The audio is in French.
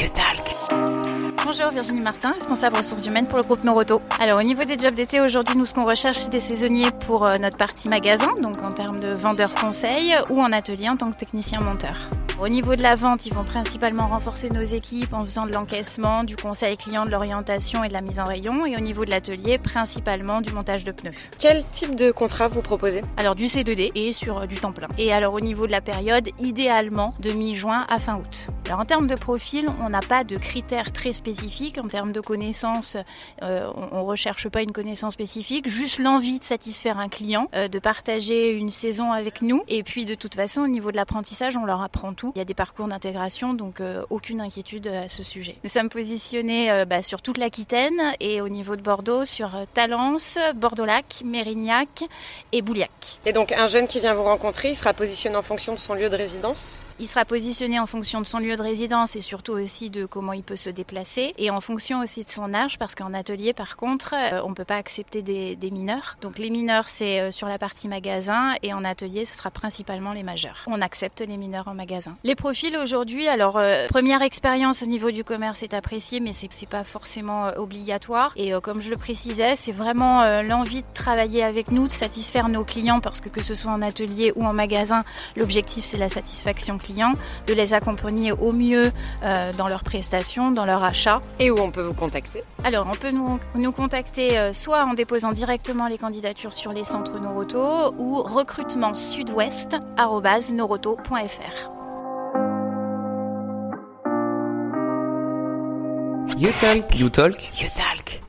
YouTalk. Bonjour Virginie Martin, responsable ressources humaines pour le groupe Noroto. Alors au niveau des jobs d'été, aujourd'hui nous ce qu'on recherche c'est des saisonniers pour euh, notre partie magasin, donc en termes de vendeur conseil ou en atelier en tant que technicien monteur. Au niveau de la vente, ils vont principalement renforcer nos équipes en faisant de l'encaissement, du conseil client, de l'orientation et de la mise en rayon. Et au niveau de l'atelier, principalement du montage de pneus. Quel type de contrat vous proposez? Alors du C2D et sur euh, du temps plein. Et alors au niveau de la période, idéalement de mi-juin à fin août. Alors en termes de profil, on n'a pas de critères très spécifiques. En termes de connaissances, euh, on ne recherche pas une connaissance spécifique, juste l'envie de satisfaire un client, euh, de partager une saison avec nous. Et puis de toute façon, au niveau de l'apprentissage, on leur apprend tout. Il y a des parcours d'intégration, donc euh, aucune inquiétude à ce sujet. Nous sommes positionnés bah, sur toute l'Aquitaine et au niveau de Bordeaux sur Talence, Bordeaux-Lac, Mérignac et Bouliac. Et donc un jeune qui vient vous rencontrer, il sera positionné en fonction de son lieu de résidence? Il sera positionné en fonction de son lieu de résidence et surtout aussi de comment il peut se déplacer et en fonction aussi de son âge parce qu'en atelier par contre on ne peut pas accepter des, mineurs. Donc les mineurs c'est sur la partie magasin et en atelier ce sera principalement les majeurs. On accepte les mineurs en magasin. Les profils aujourd'hui, alors euh, première expérience au niveau du commerce est appréciée mais c'est pas forcément euh, obligatoire et euh, comme je le précisais c'est vraiment l'envie de travailler avec nous, de satisfaire nos clients parce que que ce soit en atelier ou en magasin l'objectif c'est la satisfaction client de les accompagner au mieux euh, dans leurs prestations, dans leur achat. Et où on peut vous contacter? Alors, on peut nous, nous contacter euh, soit en déposant directement les candidatures sur les centres Noroto ou recrutement sud-ouest@noroto.fr. You Talk. You Talk. You Talk.